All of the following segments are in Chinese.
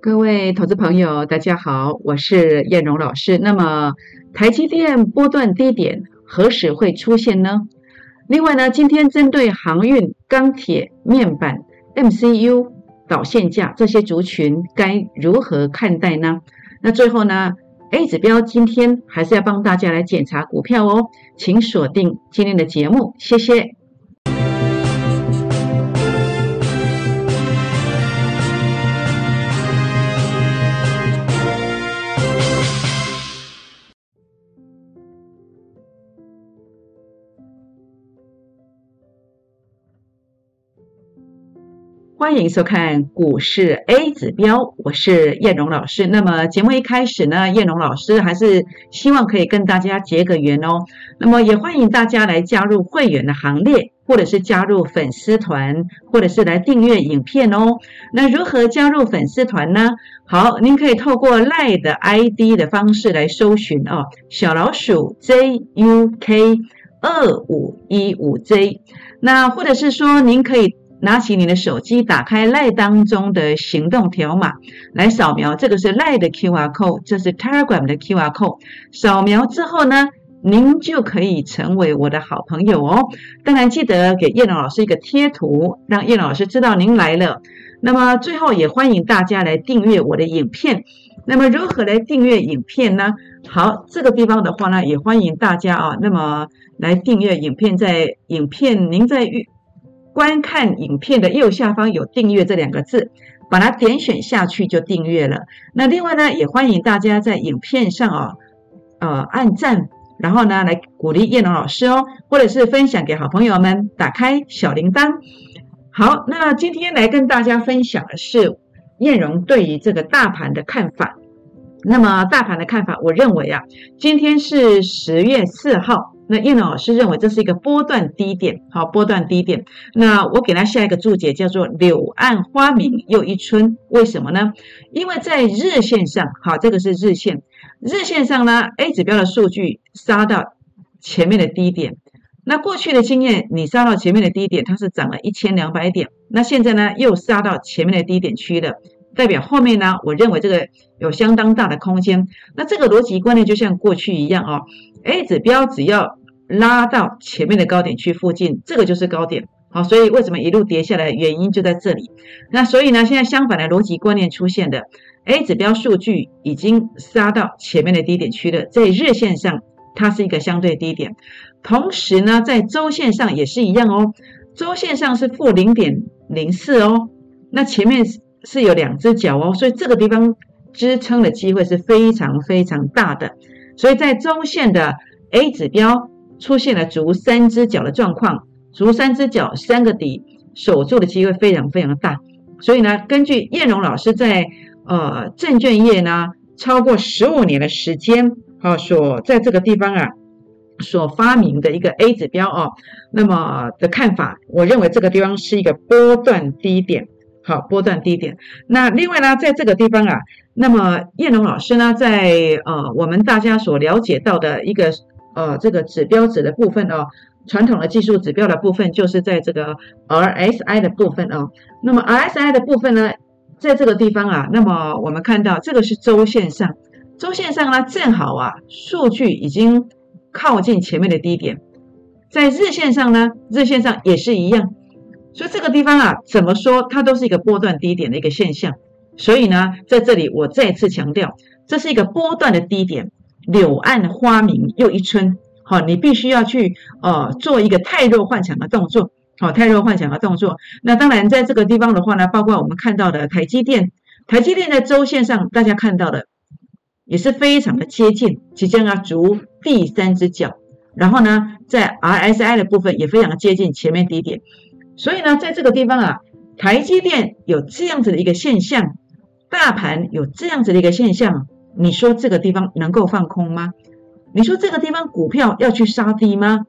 各位投资朋友，大家好，我是燕荣老师。那么，台积电波段低点何时会出现呢？另外呢，今天针对航运、钢铁、面板、MCU、导线价这些族群，该如何看待呢？那最后呢，A 指标今天还是要帮大家来检查股票哦，请锁定今天的节目，谢谢。欢迎收看股市 A 指标，我是燕荣老师。那么节目一开始呢，燕荣老师还是希望可以跟大家结个缘哦。那么也欢迎大家来加入会员的行列，或者是加入粉丝团，或者是来订阅影片哦。那如何加入粉丝团呢？好，您可以透过 LINE 的 ID 的方式来搜寻哦，小老鼠 JUK 二五一五 J。那或者是说，您可以。拿起你的手机，打开赖当中的行动条码来扫描，这个是赖的 QR code，这是 Telegram 的 QR code。扫描之后呢，您就可以成为我的好朋友哦。当然记得给叶老师一个贴图，让叶老师知道您来了。那么最后也欢迎大家来订阅我的影片。那么如何来订阅影片呢？好，这个地方的话呢，也欢迎大家啊，那么来订阅影片，在影片您在预。观看影片的右下方有订阅这两个字，把它点选下去就订阅了。那另外呢，也欢迎大家在影片上哦，呃，按赞，然后呢来鼓励叶龙老师哦，或者是分享给好朋友们，打开小铃铛。好，那今天来跟大家分享的是叶荣对于这个大盘的看法。那么大盘的看法，我认为啊，今天是十月四号。那叶老师认为这是一个波段低点，好，波段低点。那我给他下一个注解，叫做“柳暗花明又一村”。为什么呢？因为在日线上，好，这个是日线，日线上呢，A 指标的数据杀到前面的低点。那过去的经验，你杀到前面的低点，它是涨了一千两百点。那现在呢，又杀到前面的低点区了，代表后面呢，我认为这个有相当大的空间。那这个逻辑观念就像过去一样哦。A 指标只要拉到前面的高点区附近，这个就是高点。好，所以为什么一路跌下来？原因就在这里。那所以呢，现在相反的逻辑观念出现的，A 指标数据已经杀到前面的低点区了，在日线上它是一个相对低点。同时呢，在周线上也是一样哦，周线上是负零点零四哦，那前面是有两只脚哦，所以这个地方支撑的机会是非常非常大的。所以在周线的 A 指标出现了足三只脚的状况，足三只脚三个底守住的机会非常非常大。所以呢，根据燕荣老师在呃证券业呢超过十五年的时间，好所在这个地方啊所发明的一个 A 指标哦，那么的看法，我认为这个地方是一个波段低点。好，波段低点。那另外呢，在这个地方啊，那么叶龙老师呢，在呃我们大家所了解到的一个呃这个指标值的部分哦，传统的技术指标的部分，就是在这个 RSI 的部分哦。那么 RSI 的部分呢，在这个地方啊，那么我们看到这个是周线上，周线上呢正好啊，数据已经靠近前面的低点，在日线上呢，日线上也是一样。所以这个地方啊，怎么说它都是一个波段低点的一个现象。所以呢，在这里我再次强调，这是一个波段的低点。柳暗花明又一村，好，你必须要去呃做一个太弱幻想的动作，好，太弱幻想的动作。那当然，在这个地方的话呢，包括我们看到的台积电，台积电在周线上大家看到的也是非常的接近，即将要逐第三只脚。然后呢，在 RSI 的部分也非常接近前面低点。所以呢，在这个地方啊，台积电有这样子的一个现象，大盘有这样子的一个现象，你说这个地方能够放空吗？你说这个地方股票要去杀低吗？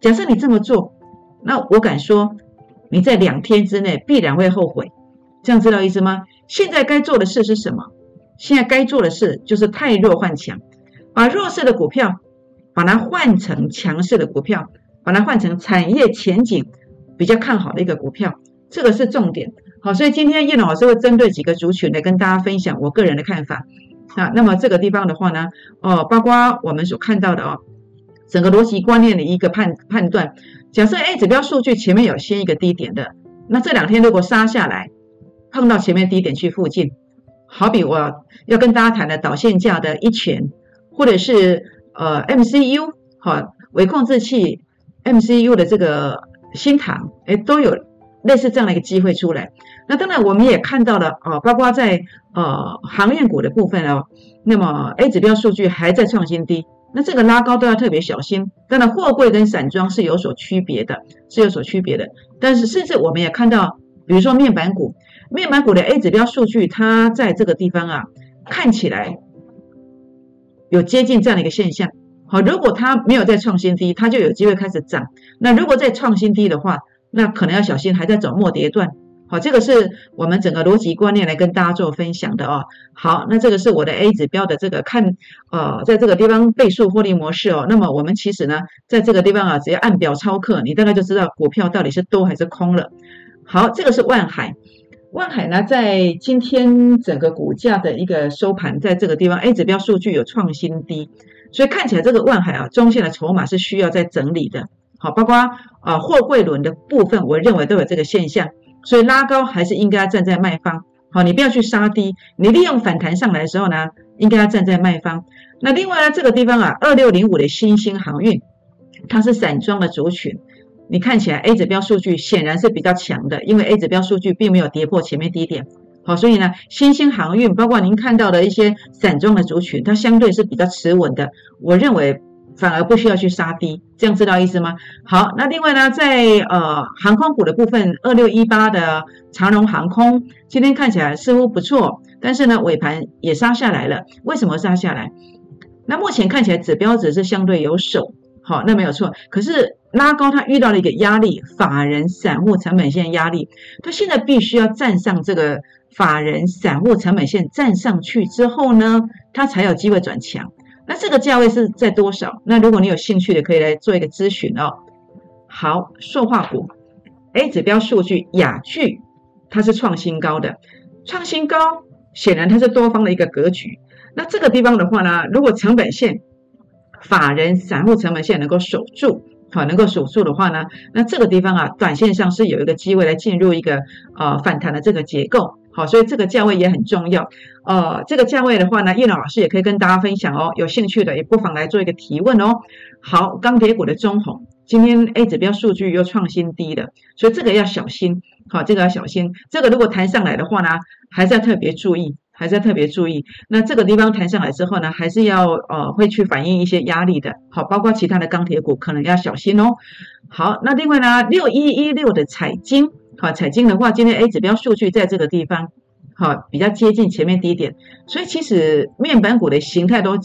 假设你这么做，那我敢说你在两天之内必然会后悔。这样知道意思吗？现在该做的事是什么？现在该做的事就是太弱换强，把弱势的股票把它换成强势的股票，把它换成产业前景。比较看好的一个股票，这个是重点。好，所以今天叶老师会针对几个族群来跟大家分享我个人的看法。啊，那么这个地方的话呢，哦，包括我们所看到的哦，整个逻辑观念的一个判判断。假设 A 指标数据前面有先一个低点的，那这两天如果杀下来，碰到前面低点去附近，好比我要跟大家谈的导线价的一拳，或者是呃 MCU 好微控制器 MCU 的这个新塘，哎，都有类似这样的一个机会出来。那当然我们也看到了哦，包括在呃航运股的部分哦，那么 A 指标数据还在创新低。那这个拉高都要特别小心。当然，货柜跟散装是有所区别的，是有所区别的。但是，甚至我们也看到，比如说面板股，面板股的 A 指标数据，它在这个地方啊，看起来有接近这样的一个现象。好，如果它没有再创新低，它就有机会开始涨。那如果再创新低的话，那可能要小心，还在走末跌段。好，这个是我们整个逻辑观念来跟大家做分享的哦。好，那这个是我的 A 指标的这个看，呃，在这个地方倍数获利模式哦。那么我们其实呢，在这个地方啊，只要按表操课，你大概就知道股票到底是多还是空了。好，这个是万海，万海呢，在今天整个股价的一个收盘，在这个地方 A 指标数据有创新低，所以看起来这个万海啊，中线的筹码是需要在整理的。好，包括啊货柜轮的部分，我认为都有这个现象。所以拉高还是应该站在卖方，好，你不要去杀低，你利用反弹上来的时候呢，应该要站在卖方。那另外呢，这个地方啊，二六零五的新兴航运，它是散装的族群，你看起来 A 指标数据显然是比较强的，因为 A 指标数据并没有跌破前面低点，好，所以呢，新兴航运包括您看到的一些散装的族群，它相对是比较持稳的，我认为。反而不需要去杀低，这样知道意思吗？好，那另外呢，在呃航空股的部分，二六一八的长荣航空今天看起来似乎不错，但是呢尾盘也杀下来了。为什么杀下来？那目前看起来指标值是相对有手，好，那没有错。可是拉高它遇到了一个压力，法人散户成本线压力，它现在必须要站上这个法人散户成本线站上去之后呢，它才有机会转强。那这个价位是在多少？那如果你有兴趣的，可以来做一个咨询哦。好，塑化股 A 指标数据，雅聚它是创新高的，创新高显然它是多方的一个格局。那这个地方的话呢，如果成本线、法人散户成本线能够守住，好，能够守住的话呢，那这个地方啊，短线上是有一个机会来进入一个呃反弹的这个结构。好，所以这个价位也很重要。呃，这个价位的话呢，叶老师也可以跟大家分享哦。有兴趣的也不妨来做一个提问哦。好，钢铁股的中红今天 A 指标数据又创新低了，所以这个要小心。好，这个要小心。这个如果弹上来的话呢，还是要特别注意，还是要特别注意。那这个地方弹上来之后呢，还是要呃会去反映一些压力的。好，包括其他的钢铁股可能要小心哦。好，那另外呢，六一一六的彩金。好，彩金的话，今天 A 指标数据在这个地方，好，比较接近前面低点，所以其实面板股的形态都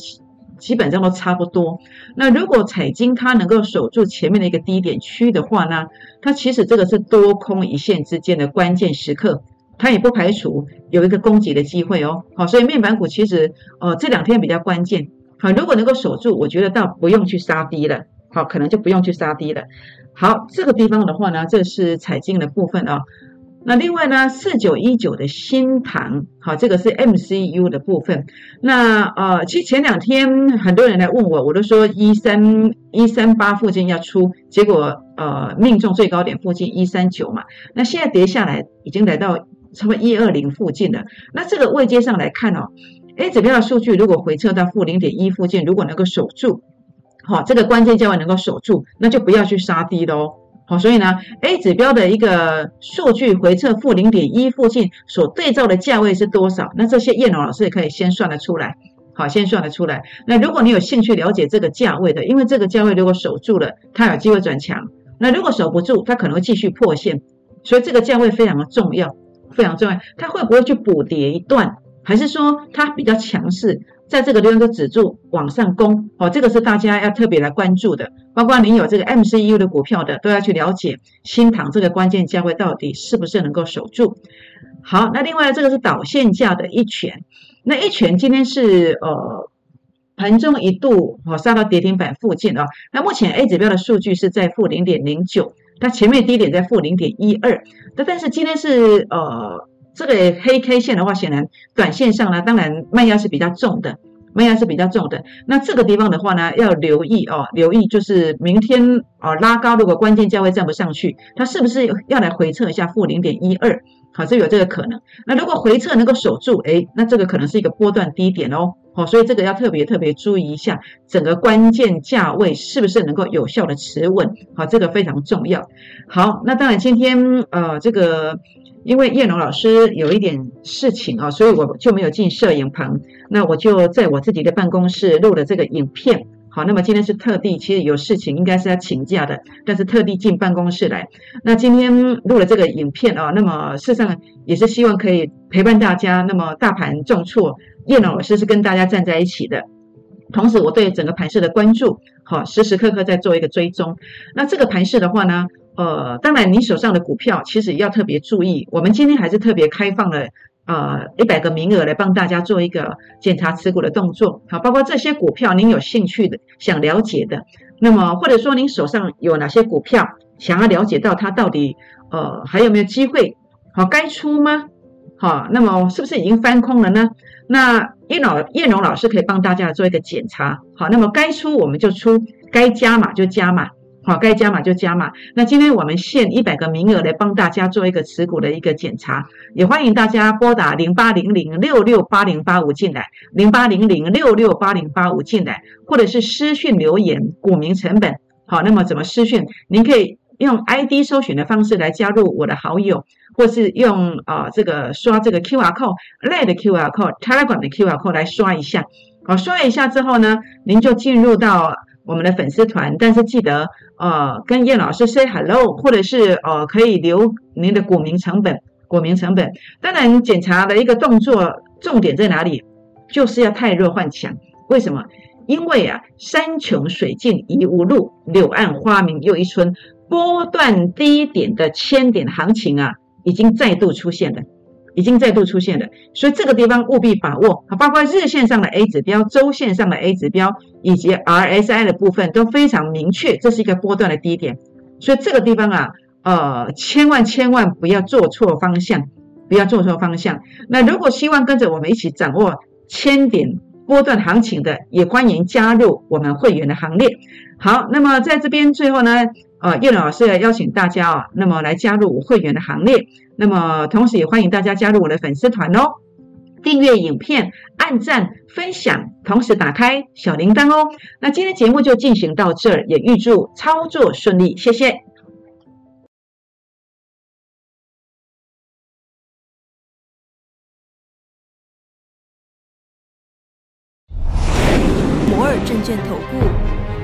基本上都差不多。那如果彩金它能够守住前面的一个低点区的话呢，它其实这个是多空一线之间的关键时刻，它也不排除有一个攻击的机会哦。好，所以面板股其实呃这两天比较关键。好，如果能够守住，我觉得倒不用去杀低了。好，可能就不用去杀低了。好，这个地方的话呢，这是彩金的部分啊。那另外呢，四九一九的新塘，好，这个是 MCU 的部分。那呃，其实前两天很多人来问我，我都说一三一三八附近要出，结果呃命中最高点附近一三九嘛。那现在跌下来，已经来到差不多一二零附近了。那这个位阶上来看哦，A 指标的数据如果回撤到负零点一附近，如果能够守住。好，这个关键价位能够守住，那就不要去杀低喽。好，所以呢，A 指标的一个数据回测负零点一附近所对照的价位是多少？那这些叶龙老师也可以先算得出来。好，先算得出来。那如果你有兴趣了解这个价位的，因为这个价位如果守住了，它有机会转强；那如果守不住，它可能会继续破线。所以这个价位非常的重要，非常重要。它会不会去补跌一段，还是说它比较强势？在这个地方就止住往上攻，哦，这个是大家要特别来关注的。包括您有这个 MCU 的股票的，都要去了解新塘这个关键价位到底是不是能够守住。好，那另外这个是导线价的一拳，那一拳今天是呃盘中一度哦杀到跌停板附近啊。那目前 A 指标的数据是在负零点零九。它前面低点在负零点一二，但但是今天是呃这个黑 K 线的话，显然短线上呢，当然卖压是比较重的。卖压是比较重的，那这个地方的话呢，要留意哦，留意就是明天啊拉高，如果关键价位站不上去，它是不是要来回测一下负零点一二？好，这有这个可能。那如果回撤能够守住，哎，那这个可能是一个波段低点哦。好，所以这个要特别特别注意一下，整个关键价位是不是能够有效的持稳？好，这个非常重要。好，那当然今天呃这个。因为叶龙老师有一点事情啊，所以我就没有进摄影棚。那我就在我自己的办公室录了这个影片。好，那么今天是特地，其实有事情应该是要请假的，但是特地进办公室来。那今天录了这个影片啊，那么事实上也是希望可以陪伴大家。那么大盘重挫，叶龙老师是跟大家站在一起的。同时，我对整个盘势的关注，好，时时刻刻在做一个追踪。那这个盘势的话呢？呃，当然，你手上的股票其实要特别注意。我们今天还是特别开放了呃一百个名额来帮大家做一个检查持股的动作。好，包括这些股票，您有兴趣的、想了解的，那么或者说您手上有哪些股票想要了解到它到底呃还有没有机会？好，该出吗？好，那么是不是已经翻空了呢？那叶老叶龙老师可以帮大家做一个检查。好，那么该出我们就出，该加码就加码。好，该加码就加码。那今天我们限一百个名额来帮大家做一个持股的一个检查，也欢迎大家拨打零八零零六六八零八五进来，零八零零六六八零八五进来，或者是私讯留言股民成本。好，那么怎么私讯？您可以用 ID 搜寻的方式来加入我的好友，或是用啊这个刷这个 QR code、Line 的 QR code、Telegram 的 QR code 来刷一下。好，刷一下之后呢，您就进入到。我们的粉丝团，但是记得呃跟叶老师 say hello，或者是呃可以留您的股民成本，股民成本。当然检查的一个动作重点在哪里，就是要太弱换强。为什么？因为啊山穷水尽疑无路，柳暗花明又一村，波段低点的千点行情啊，已经再度出现了。已经再度出现了，所以这个地方务必把握。包括日线上的 A 指标、周线上的 A 指标以及 RSI 的部分都非常明确，这是一个波段的低点。所以这个地方啊，呃，千万千万不要做错方向，不要做错方向。那如果希望跟着我们一起掌握千点波段行情的，也欢迎加入我们会员的行列。好，那么在这边最后呢？呃，叶老师邀请大家啊，那么来加入我会员的行列。那么同时也欢迎大家加入我的粉丝团哦，订阅影片、按赞、分享，同时打开小铃铛哦。那今天节目就进行到这儿，也预祝操作顺利，谢谢。摩尔证券投顾。